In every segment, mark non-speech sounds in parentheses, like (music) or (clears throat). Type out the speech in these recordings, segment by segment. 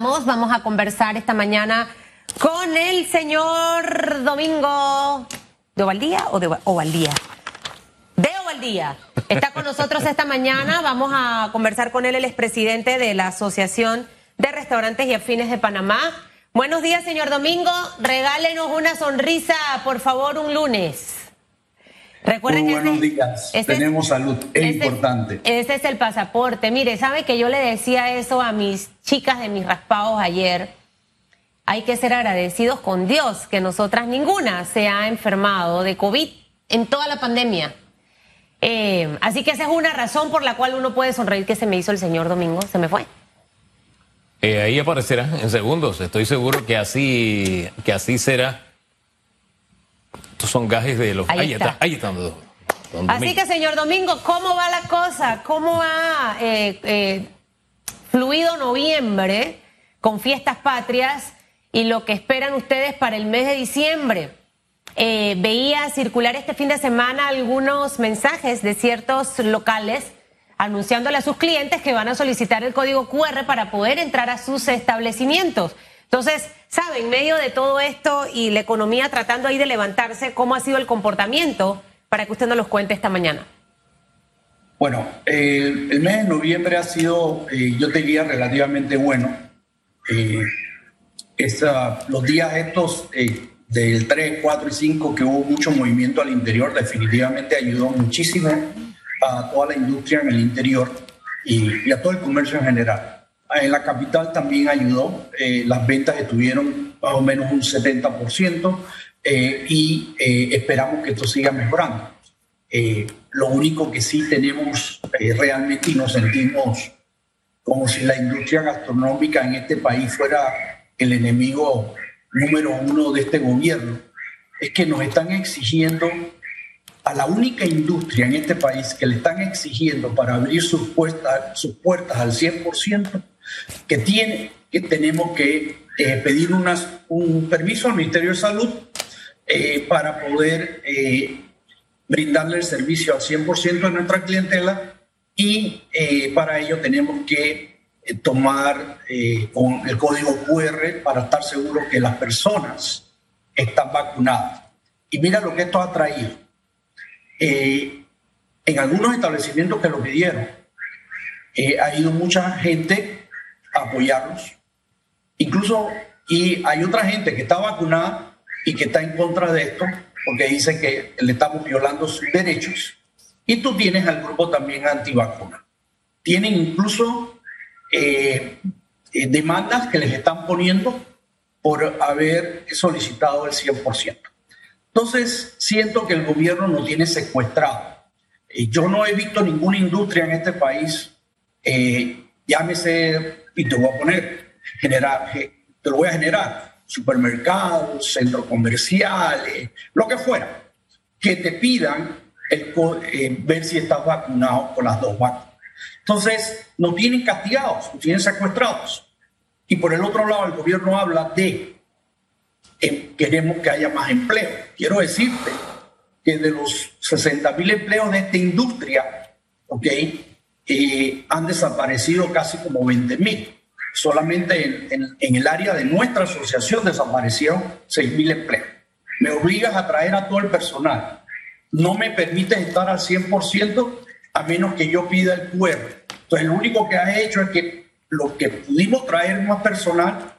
Vamos a conversar esta mañana con el señor Domingo de Ovaldía o de Ovaldía. De Ovaldía. Está con nosotros esta mañana. Vamos a conversar con él, el expresidente de la Asociación de Restaurantes y Afines de Panamá. Buenos días, señor Domingo. Regálenos una sonrisa, por favor, un lunes. Recuerden Muy buenos días. Tenemos salud, es importante. Ese es el pasaporte. Mire, sabe que yo le decía eso a mis chicas de mis raspados ayer. Hay que ser agradecidos con Dios que nosotras ninguna se ha enfermado de COVID en toda la pandemia. Eh, así que esa es una razón por la cual uno puede sonreír que se me hizo el señor Domingo. Se me fue. Eh, ahí aparecerá en segundos. Estoy seguro que así, que así será. Estos son gajes de los. Ahí, está. ahí están Así que, señor Domingo, ¿cómo va la cosa? ¿Cómo ha eh, eh, fluido noviembre con fiestas patrias y lo que esperan ustedes para el mes de diciembre? Eh, veía circular este fin de semana algunos mensajes de ciertos locales anunciándole a sus clientes que van a solicitar el código QR para poder entrar a sus establecimientos. Entonces, ¿sabe? En medio de todo esto y la economía tratando ahí de levantarse, ¿cómo ha sido el comportamiento para que usted nos los cuente esta mañana? Bueno, eh, el mes de noviembre ha sido, eh, yo te diría, relativamente bueno. Eh, los días estos del 3, 4 y 5 que hubo mucho movimiento al interior definitivamente ayudó muchísimo a toda la industria en el interior y a todo el comercio en general. En la capital también ayudó, eh, las ventas estuvieron más o menos un 70% eh, y eh, esperamos que esto siga mejorando. lo único que sí tenemos realmente y nos sentimos como si la industria gastronómica en este país fuera el enemigo número uno de este gobierno, es que nos están exigiendo a la única industria en este país que le están exigiendo para abrir sus puertas, sus puertas al 100%, que, tiene, que tenemos que eh, pedir un permiso al Ministerio de Salud eh, para poder eh, brindarle el servicio al 100% de nuestra clientela y para ello tenemos que tomar con el código QR para estar seguros que las personas están vacunadas. Y mira lo que esto ha traído. en algunos establecimientos que lo pidieron, ha ido mucha gente apoyarlos. Incluso, y hay otra gente que está vacunada y que está en contra de esto, porque dice que le estamos violando sus derechos. Y tú tienes al grupo también antivacuna. Tienen incluso eh, eh, demandas que les están poniendo por haber solicitado el 100%. Entonces, siento que el gobierno nos tiene secuestrado. Eh, yo no he visto ninguna industria en este país, llámese y te voy a poner, generar, te lo voy a generar, supermercados, centros comerciales, lo que fuera, que te pidan el, eh, ver si estás vacunado con las dos vacunas. Entonces, nos tienen castigados, nos tienen secuestrados. Y por el otro lado, el gobierno habla de eh, queremos que haya más empleo. Quiero decirte que de los 60 mil empleos de esta industria, ¿ok? Eh, han desaparecido casi como 20 mil. Solamente en, el área de nuestra asociación desaparecieron 6 mil empleos. Me obligas a traer a todo el personal. No me permites estar al 100% a menos que yo pida el QR. Entonces, lo único que has hecho es que lo que pudimos traer más personal,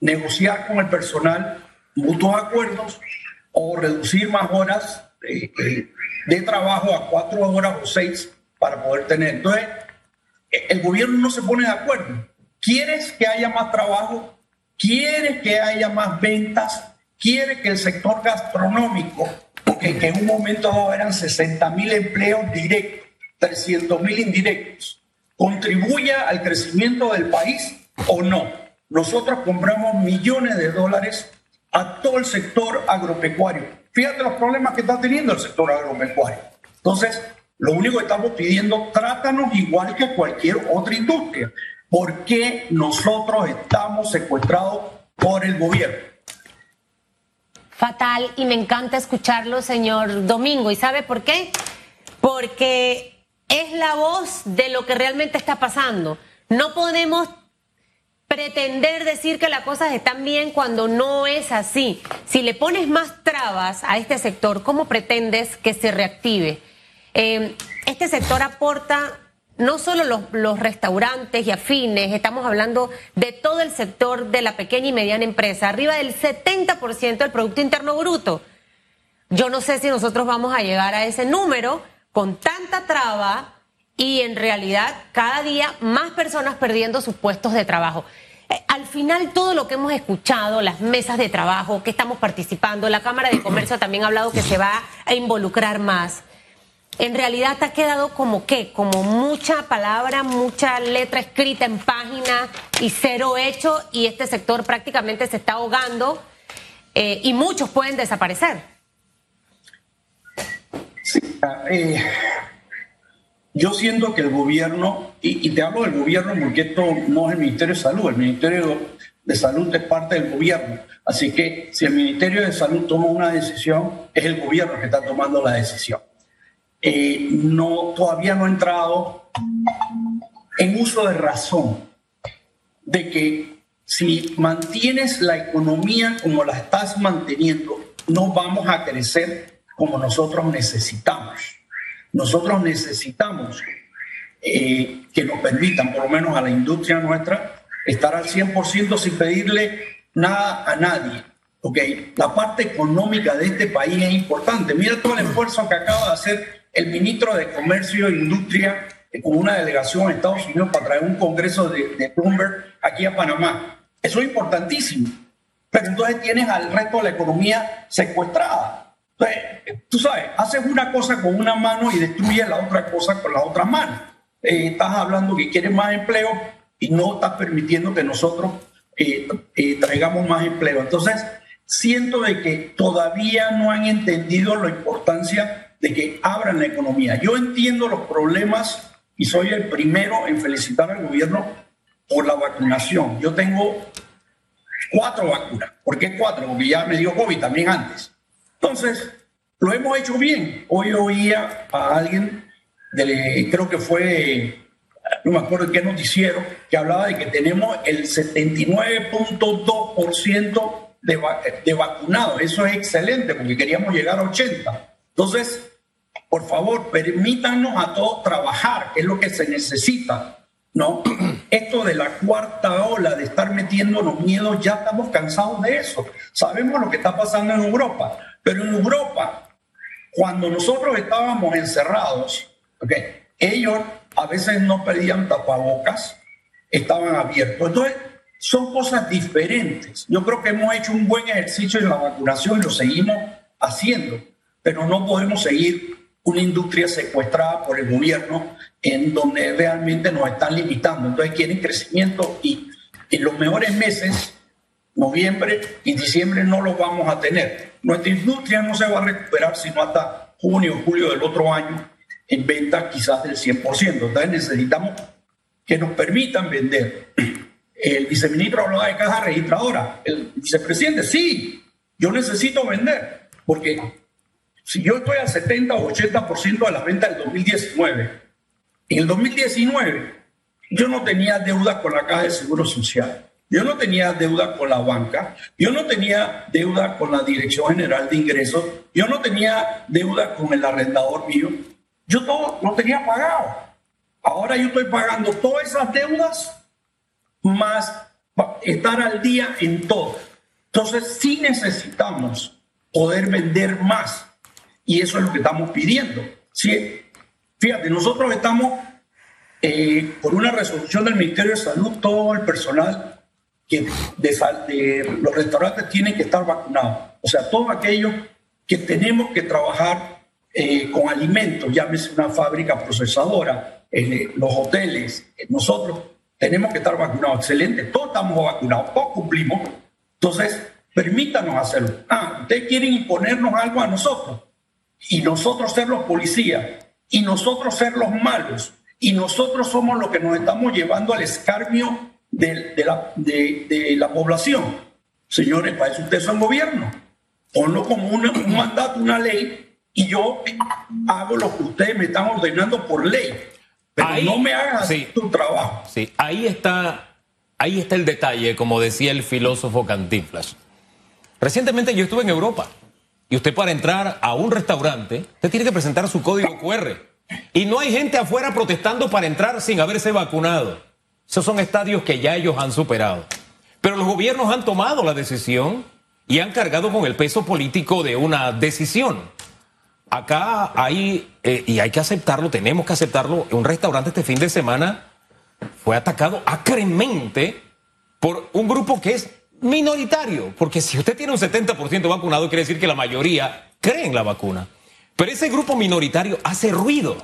negociar con el personal mutuos acuerdos o reducir más horas eh, eh, de trabajo a cuatro horas o seis para poder tener. Entonces, el gobierno no se pone de acuerdo. ¿Quieres que haya más trabajo? ¿Quieres que haya más ventas? ¿Quiere que el sector gastronómico, que, en un momento eran 60 mil empleos directos, 300 mil indirectos, contribuya al crecimiento del país o no? Nosotros compramos millones de dólares a todo el sector agropecuario. Fíjate los problemas que está teniendo el sector agropecuario. Entonces, lo único que estamos pidiendo, trátanos igual que cualquier otra industria. ¿Por qué nosotros estamos secuestrados por el gobierno? Fatal, y me encanta escucharlo, señor Domingo. ¿Y sabe por qué? Porque es la voz de lo que realmente está pasando. No podemos pretender decir que las cosas están bien cuando no es así. Si le pones más trabas a este sector, ¿cómo pretendes que se reactive? Eh, este sector aporta no solo los, restaurantes y afines, estamos hablando de todo el sector de la pequeña y mediana empresa, arriba del 70% del Producto Interno Bruto. Yo no sé si nosotros vamos a llegar a ese número con tanta traba y en realidad cada día más personas perdiendo sus puestos de trabajo. Eh, al final todo lo que hemos escuchado, las mesas de trabajo que estamos participando, la Cámara de Comercio también ha hablado que se va a involucrar más. En realidad te ha quedado como qué, como mucha palabra, mucha letra escrita en página y cero hecho y este sector prácticamente se está ahogando eh, y muchos pueden desaparecer. Sí, eh, yo siento que el gobierno, y, te hablo del gobierno porque esto no es el Ministerio de Salud, el Ministerio de Salud es parte del gobierno. Así que si el Ministerio de Salud toma una decisión, es el gobierno que está tomando la decisión. Eh, no, todavía no ha entrado en uso de razón de que si mantienes la economía como la estás manteniendo, no vamos a crecer como nosotros necesitamos. Nosotros necesitamos eh, que nos permitan, por lo menos a la industria nuestra, estar al 100% sin pedirle nada a nadie. Okay. La parte económica de este país es importante. Mira todo el esfuerzo que acaba de hacer el ministro de Comercio e Industria con una delegación a Estados Unidos para traer un congreso de, de Bloomberg aquí a Panamá. Eso es importantísimo. Pero entonces tienes al resto de la economía secuestrada. Entonces, tú sabes, haces una cosa con una mano y destruyes la otra cosa con la otra mano. Eh, estás hablando que quieres más empleo y no estás permitiendo que nosotros eh, eh, traigamos más empleo. Entonces, siento de que todavía no han entendido la importancia de que abran la economía. Yo entiendo los problemas y soy el primero en felicitar al gobierno por la vacunación. Yo tengo cuatro vacunas. ¿Por qué cuatro? Porque ya me dio COVID también antes. Entonces, lo hemos hecho bien. Hoy oía a alguien, creo que fue, no me acuerdo de qué noticiero, que hablaba de que tenemos el 79.2% de, de vacunados. Eso es excelente porque queríamos llegar a 80. Entonces, por favor, permítanos a todos trabajar, es lo que se necesita. ¿no? (clears throat) Esto de la cuarta ola, de estar metiéndonos miedos, ya estamos cansados de eso. Sabemos lo que está pasando en Europa. Pero en Europa, cuando nosotros estábamos encerrados, okay, ellos a veces no pedían tapabocas, estaban abiertos. Entonces, son cosas diferentes. Yo creo que hemos hecho un buen ejercicio en la vacunación y lo seguimos haciendo, pero no podemos seguir una industria secuestrada por el gobierno en donde realmente nos están limitando. Entonces quieren crecimiento y en los mejores meses noviembre y diciembre no lo vamos a tener. Nuestra industria no se va a recuperar sino hasta junio o julio del otro año en venta quizás del 100%. Entonces necesitamos que nos permitan vender. El viceministro hablaba de caja registradora. El vicepresidente, sí, yo necesito vender, porque si yo estoy al 70 o 80% de la venta del 2019, en el 2019 yo no tenía deuda con la caja de seguro social. Yo no tenía deuda con la banca, yo no tenía deuda con la Dirección General de Ingresos, yo no tenía deuda con el arrendador mío, yo todo lo tenía pagado. Ahora yo estoy pagando todas esas deudas más estar al día en todo. Entonces sí necesitamos poder vender más y eso es lo que estamos pidiendo. ¿sí? Fíjate, nosotros estamos eh, por una resolución del Ministerio de Salud, todo el personal que de, los restaurantes tienen que estar vacunados. O sea, todos aquellos que tenemos que trabajar eh, con alimentos, llámese una fábrica procesadora, eh, los hoteles, nosotros tenemos que estar vacunados. Excelente, todos estamos vacunados, todos cumplimos. Entonces, permítanos hacerlo. Ah, ustedes quieren imponernos algo a nosotros y nosotros ser los policías y nosotros ser los malos y nosotros somos los que nos estamos llevando al escarnio de, la, de, la, población. Señores, para eso ustedes son gobierno. Ponlo como un mandato, una ley, y yo hago lo que ustedes me están ordenando por ley. Pero no me hagan tu trabajo. Sí, ahí está ahí está el detalle, como decía el filósofo Cantinflas. Recientemente yo estuve en Europa y usted para entrar a un restaurante, usted tiene que presentar su código QR. Y no hay gente afuera protestando para entrar sin haberse vacunado. Esos son estadios que ya ellos han superado. Pero los gobiernos han tomado la decisión y han cargado con el peso político de una decisión. Acá hay, eh, y hay que aceptarlo, tenemos que aceptarlo, un restaurante este fin de semana fue atacado acremente por un grupo que es minoritario, porque si usted tiene un 70% vacunado, quiere decir que la mayoría cree en la vacuna. Pero ese grupo minoritario hace ruido.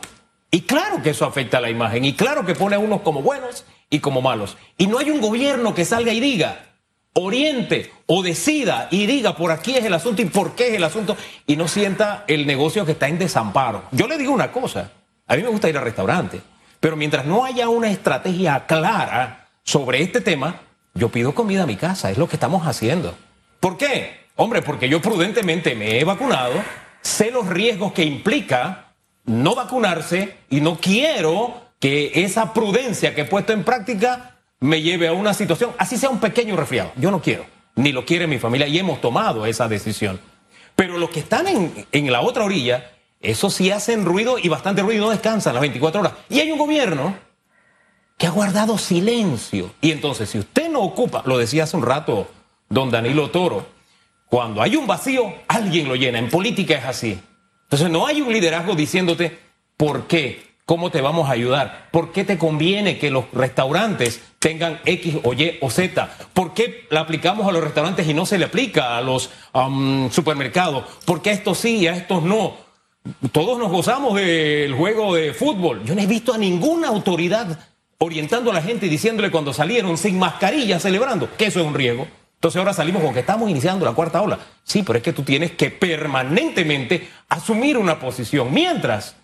Y claro que eso afecta a la imagen, y claro que pone a unos como buenos y como malos. Y no hay un gobierno que salga y diga, oriente o decida y diga por aquí es el asunto y por qué es el asunto, y no sienta el negocio que está en desamparo. Yo le digo una cosa, a mí me gusta ir al restaurante, pero mientras no haya una estrategia clara sobre este tema, yo pido comida a mi casa, es lo que estamos haciendo. ¿Por qué? Hombre, porque yo prudentemente me he vacunado, sé los riesgos que implica no vacunarse y no quiero que esa prudencia que he puesto en práctica me lleve a una situación, así sea un pequeño resfriado. Yo no quiero, ni lo quiere mi familia y hemos tomado esa decisión. Pero los que están en, en la otra orilla, eso sí hacen ruido y bastante ruido y no descansan las 24 horas. Y hay un gobierno que ha guardado silencio. Y entonces, si usted no ocupa, lo decía hace un rato don Danilo Toro, cuando hay un vacío, alguien lo llena. En política es así. Entonces, no hay un liderazgo diciéndote por qué, cómo te vamos a ayudar, por qué te conviene que los restaurantes tengan X o Y o Z, por qué la aplicamos a los restaurantes y no se le aplica a los supermercados, por qué a estos sí y a estos no. Todos nos gozamos del juego de fútbol. Yo no he visto a ninguna autoridad orientando a la gente y diciéndole cuando salieron sin mascarilla celebrando que eso es un riesgo. Entonces ahora salimos con que estamos iniciando la cuarta ola. Sí, pero es que tú tienes que permanentemente asumir una posición. Mientras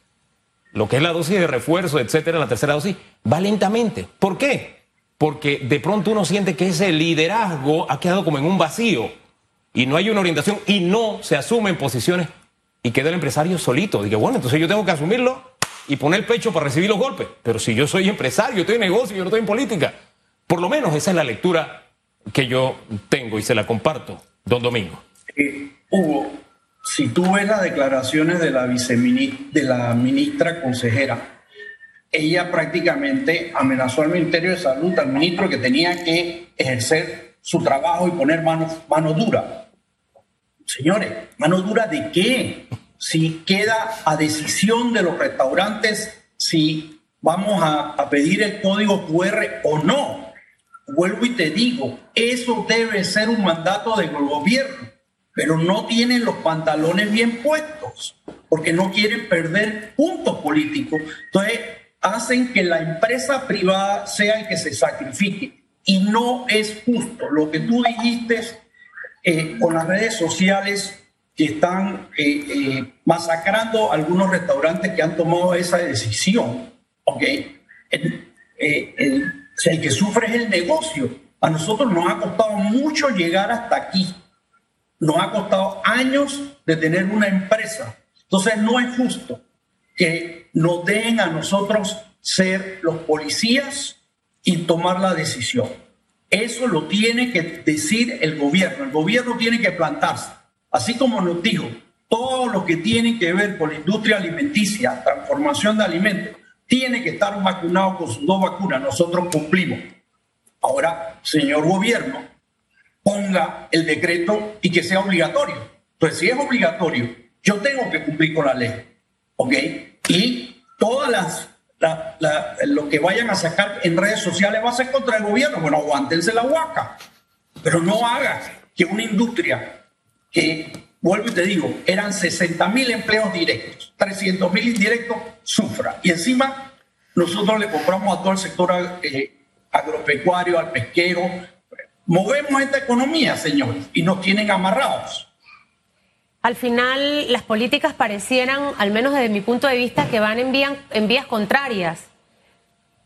lo que es la dosis de refuerzo, etcétera, la tercera dosis, va lentamente. ¿Por qué? Porque de pronto uno siente que ese liderazgo ha quedado como en un vacío y no hay una orientación y no se asumen posiciones y queda el empresario solito. Dice, bueno, entonces yo tengo que asumirlo y poner el pecho para recibir los golpes. Pero si yo soy empresario, estoy en negocio, yo no estoy en política. Por lo menos esa es la lectura que yo tengo y se la comparto, don Domingo. Eh, Hugo, si tú ves las declaraciones de la, de la ministra consejera, ella prácticamente amenazó al Ministerio de Salud, al ministro, que tenía que ejercer su trabajo y poner mano, mano dura. Señores, ¿mano dura de qué? Si queda a decisión de los restaurantes si vamos a, pedir el código QR o no. Vuelvo y te digo, eso debe ser un mandato del gobierno, pero no tienen los pantalones bien puestos, porque no quieren perder puntos políticos. Entonces, hacen que la empresa privada sea el que se sacrifique. Y no es justo. Lo que tú dijiste eh, con las redes sociales que están eh, eh, masacrando algunos restaurantes que han tomado esa decisión. ¿ok? El, eh, el, que sufre es el negocio. A nosotros nos ha costado mucho llegar hasta aquí. Nos ha costado años de tener una empresa. Entonces no es justo que nos den a nosotros ser los policías y tomar la decisión. Eso lo tiene que decir el gobierno. El gobierno tiene que plantarse Así como nos dijo, todo lo que tiene que ver con la industria alimenticia, transformación de alimentos, tiene que estar vacunado con sus dos vacunas. Nosotros cumplimos. Ahora, señor gobierno, ponga el decreto y que sea obligatorio. Entonces, si es obligatorio, yo tengo que cumplir con la ley. ¿Ok? Y todas las lo que vayan a sacar en redes sociales va a ser contra el gobierno. Bueno, aguántense la huaca, pero no haga que una industria que, vuelvo y te digo, eran 60 mil empleos directos, 300 mil indirectos, sufra. Y encima nosotros le compramos a todo el sector eh, agropecuario, al pesquero. Movemos esta economía, señores, y nos tienen amarrados. Al final, las políticas parecieran, al menos desde mi punto de vista, que van en, en vías contrarias.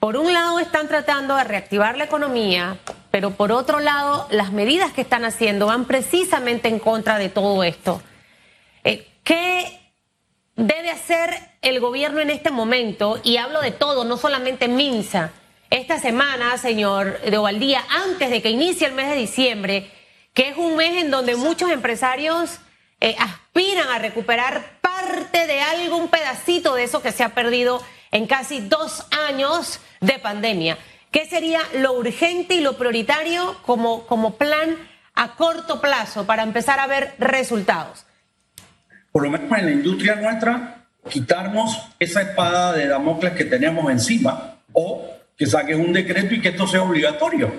Por un lado, están tratando de reactivar la economía, pero por otro lado, las medidas que están haciendo van precisamente en contra de todo esto. Eh, ¿Qué debe hacer el gobierno en este momento? Y hablo de todo, no solamente Minsa. esta semana, señor de Ovaldía, antes de que inicie el mes de diciembre, que es un mes en donde muchos empresarios eh, aspiran a recuperar parte de algo, un pedacito de eso que se ha perdido en casi dos años de pandemia. ¿Qué sería lo urgente y lo prioritario como, como plan a corto plazo para empezar a ver resultados? Por lo menos en la industria nuestra, quitarnos esa espada de Damocles que tenemos encima o que saquen un decreto y que esto sea obligatorio.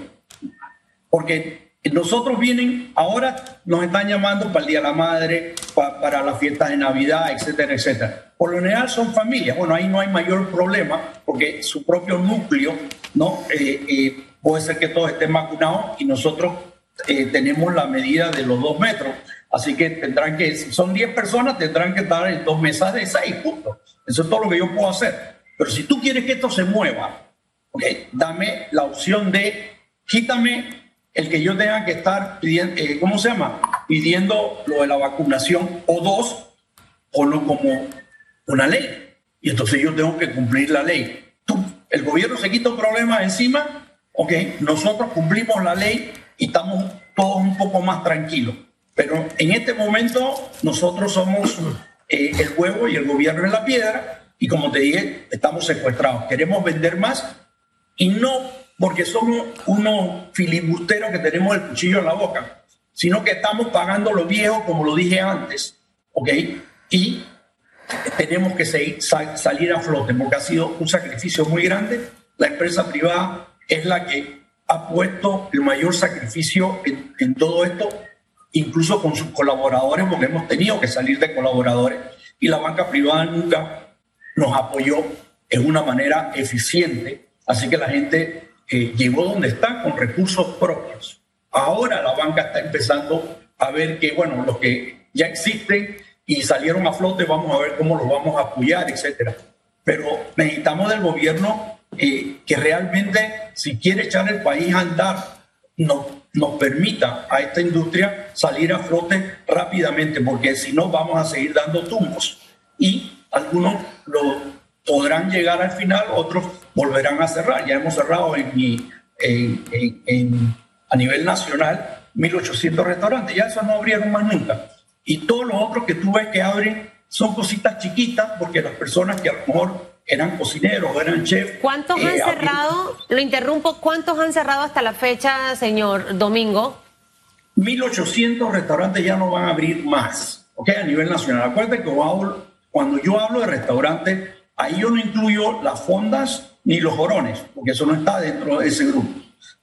Porque nosotros vienen, ahora nos están llamando para el Día de la Madre, para las fiestas de Navidad, etcétera, etcétera. Por lo general son familias. Bueno, ahí no hay mayor problema porque su propio núcleo, ¿no? Eh, eh, puede ser que todos estén vacunados y nosotros eh, tenemos la medida de los dos metros. Así que tendrán que, si son 10 personas, tendrán que estar en dos mesas de seis puntos. Eso es todo lo que yo puedo hacer. Pero si tú quieres que esto se mueva, okay, dame la opción de quítame el que yo tenga que estar pidiendo, eh, ¿cómo se llama? Pidiendo lo de la vacunación o dos, ponlo como una ley. Y entonces yo tengo que cumplir la ley. Tú, el gobierno se quita un problema encima, ok, nosotros cumplimos la ley y estamos todos un poco más tranquilos. Pero en este momento nosotros somos eh, el huevo y el gobierno es la piedra y como te dije, estamos secuestrados. Queremos vender más y no porque somos unos filibusteros que tenemos el cuchillo en la boca, sino que estamos pagando lo viejo, como lo dije antes, ¿ok? Y tenemos que salir a flote, porque ha sido un sacrificio muy grande. La empresa privada es la que ha puesto el mayor sacrificio en, en todo esto, incluso con sus colaboradores, porque hemos tenido que salir de colaboradores, y la banca privada nunca nos apoyó en una manera eficiente, así que la gente llegó donde está con recursos propios. Ahora la banca está empezando a ver que, bueno, los que ya existen y salieron a flote, vamos a ver cómo los vamos a apoyar, etcétera. Pero necesitamos del gobierno eh, que realmente, si quiere echar el país a andar, nos, nos permita a esta industria salir a flote rápidamente, porque si no vamos a seguir dando tumbos. Y algunos lo podrán llegar al final, otros volverán a cerrar. Ya hemos cerrado en, en, a nivel nacional 1.800 restaurantes, ya eso no abrieron más nunca. Y todos los otros que tú ves que abren son cositas chiquitas, porque las personas que a lo mejor eran cocineros, eran chefs. ¿Cuántos han eh, cerrado? Lo interrumpo, ¿cuántos han cerrado hasta la fecha, señor Domingo? 1.800 restaurantes ya no van a abrir más, ¿ok? A nivel nacional. Acuérdate que cuando yo hablo de restaurantes, Ahí yo no incluyo las fondas ni los jorones, porque eso no está dentro de ese grupo.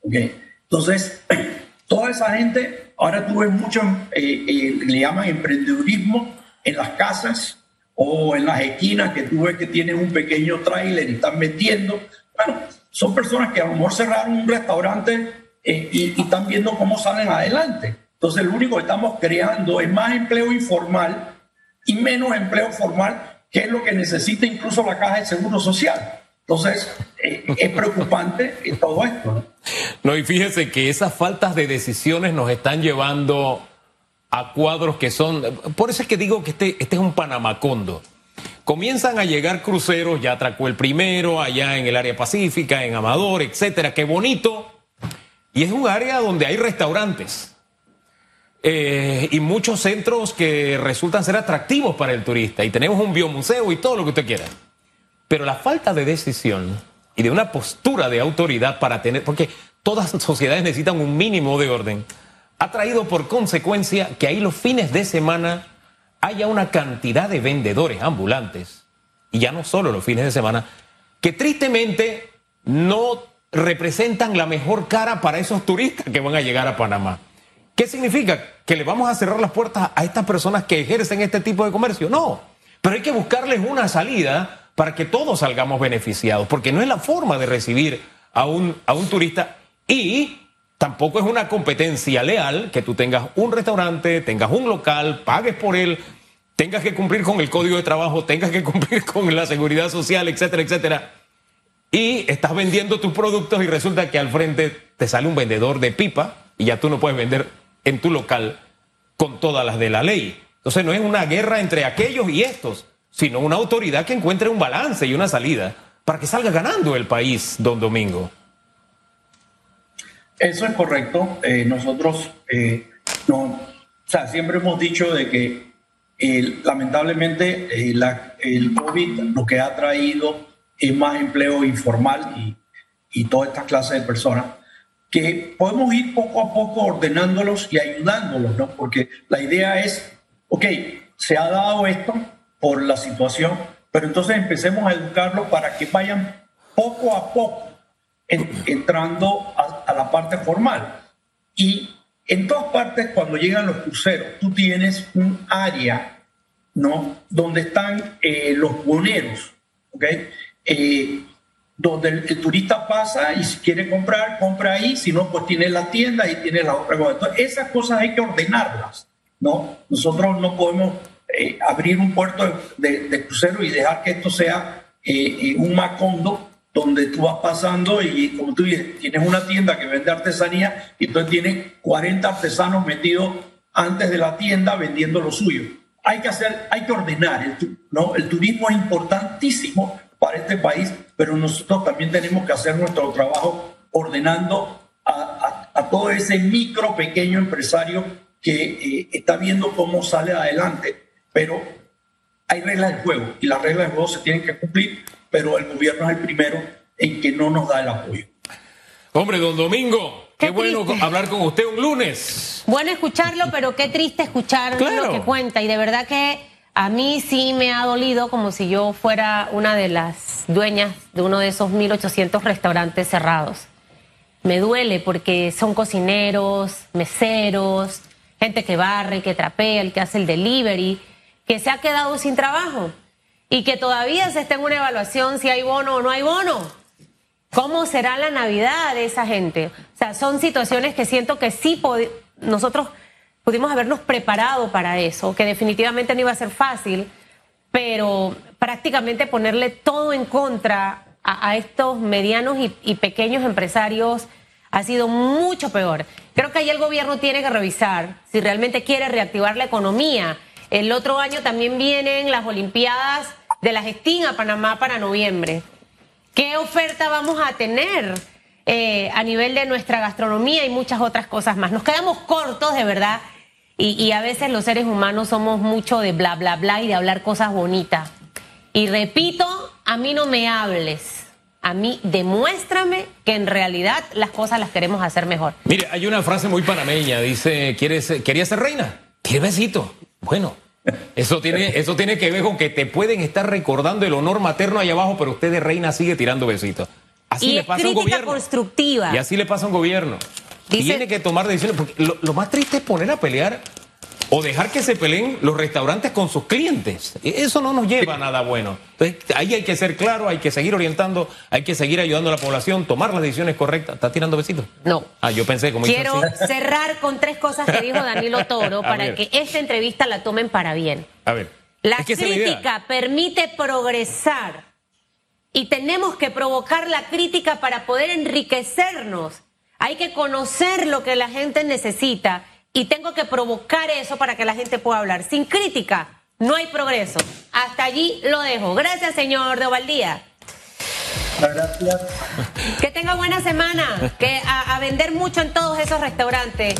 ¿okay? Entonces, (clears throat) toda esa gente, ahora tú ves mucho, eh, eh, le llaman emprendedurismo en las casas o en las esquinas que tú ves que tienen un pequeño tráiler y están metiendo. Bueno, son personas que a lo mejor cerraron un restaurante eh, y, y están viendo cómo salen adelante. Entonces, lo único que estamos creando es más empleo informal y menos empleo formal que es lo que necesita incluso la Caja de Seguro Social. Entonces, eh, es preocupante todo esto. ¿no? y fíjese que esas faltas de decisiones nos están llevando a cuadros que son. Por eso es que digo que este, este es un Panamacondo. Comienzan a llegar cruceros, ya atracó el primero, allá en el área pacífica, en Amador, etcétera, qué bonito. Y es un área donde hay restaurantes eh, y muchos centros que resultan ser atractivos para el turista. Y tenemos un biomuseo y todo lo que usted quiera. Pero la falta de decisión y de una postura de autoridad para tener, porque todas sociedades necesitan un mínimo de orden, ha traído por consecuencia que ahí los fines de semana haya una cantidad de vendedores ambulantes, y ya no solo los fines de semana, que tristemente no representan la mejor cara para esos turistas que van a llegar a Panamá. ¿Qué significa? ¿Que le vamos a cerrar las puertas a estas personas que ejercen este tipo de comercio? No, pero hay que buscarles una salida para que todos salgamos beneficiados, porque no es la forma de recibir a un, a un turista y tampoco es una competencia leal que tú tengas un restaurante, tengas un local, pagues por él, tengas que cumplir con el código de trabajo, tengas que (laughs) cumplir con la seguridad social, etcétera, etcétera. Y estás vendiendo tus productos y resulta que al frente te sale un vendedor de pipa y ya tú no puedes vender en tu local con todas las de la ley. Entonces no es una guerra entre aquellos y estos, sino una autoridad que encuentre un balance y una salida para que salga ganando el país, don Domingo. Eso es correcto. Eh, nosotros eh, o sea, siempre hemos dicho de que eh, lamentablemente el COVID lo que ha traído es más empleo informal y, y toda esta clase de personas que podemos ir poco a poco ordenándolos y ayudándolos, ¿no? Porque la idea es, ok, se ha dado esto por la situación, pero entonces empecemos a educarlos para que vayan poco a poco entrando a, la parte formal. Y en todas partes, cuando llegan los cruceros, tú tienes un área, ¿no? Donde están eh, los boneros, ¿ok? Eh, donde el, turista pasa y si quiere comprar, compra ahí, si no, pues tiene la tienda y tiene la otra cosa. Entonces, esas cosas hay que ordenarlas, ¿no? Nosotros no podemos eh, abrir un puerto de, crucero y dejar que esto sea un macondo donde tú vas pasando y como tú dices, tienes una tienda que vende artesanía y entonces tienes 40 artesanos metidos antes de la tienda vendiendo lo suyo. Hay que hacer, hay que ordenar, el, turismo es importantísimo para este país, pero nosotros también tenemos que hacer nuestro trabajo ordenando a, a, todo ese micro, pequeño empresario que eh, está viendo cómo sale adelante. Pero hay reglas de juego y las reglas de juego se tienen que cumplir pero el gobierno es el primero en que no nos da el apoyo. Hombre, don Domingo, qué, bueno hablar con usted un lunes. Bueno escucharlo, pero qué triste escuchar lo que cuenta. Y de verdad que a mí sí me ha dolido como si yo fuera una de las dueñas de uno de esos 1.800 restaurantes cerrados. Me duele porque son cocineros, meseros, gente que barre, que trapea, el que hace el delivery, que se ha quedado sin trabajo y que todavía se está en una evaluación si hay bono o no hay bono. ¿Cómo será la Navidad de esa gente? O sea, son situaciones que siento que sí nosotros pudimos habernos preparado para eso, que definitivamente no iba a ser fácil, pero prácticamente ponerle todo en contra a, estos medianos y, y pequeños empresarios ha sido mucho peor. Creo que ahí el gobierno tiene que revisar si realmente quiere reactivar la economía el otro año también vienen las Olimpiadas de las Estín a Panamá para noviembre. ¿Qué oferta vamos a tener eh, a nivel de nuestra gastronomía y muchas otras cosas más? Nos quedamos cortos, de verdad, y, a veces los seres humanos somos mucho de bla, bla, bla y de hablar cosas bonitas. Y repito, a mí no me hables. A mí demuéstrame que en realidad las cosas las queremos hacer mejor. Mire, hay una frase muy panameña, dice, ¿quieres, ¿quería ser reina? ¿Qué besito? Bueno, eso tiene, eso tiene que ver con que te pueden estar recordando el honor materno allá abajo, pero usted de reina sigue tirando besitos. Así le pasa a un gobierno. constructiva. Y así le pasa a un gobierno. tiene que tomar decisiones. Porque lo, más triste es poner a pelear o dejar que se peleen los restaurantes con sus clientes. E, eso no nos lleva a nada bueno. Entonces, ahí hay que ser claro, hay que seguir orientando, hay que seguir ayudando a la población, tomar las decisiones correctas. ¿Está tirando besitos? No. Ah, yo pensé como Quiero cerrar con tres cosas que dijo Danilo Toro (laughs) para que esta entrevista la tomen para bien. A ver. La crítica permite progresar y tenemos que provocar la crítica para poder enriquecernos. Hay que conocer lo que la gente necesita y tengo que provocar eso para que la gente pueda hablar. Sin crítica no hay progreso. Hasta allí lo dejo. Gracias, señor de Ovaldía. Gracias. Que tenga buena semana. Que a vender mucho en todos esos restaurantes.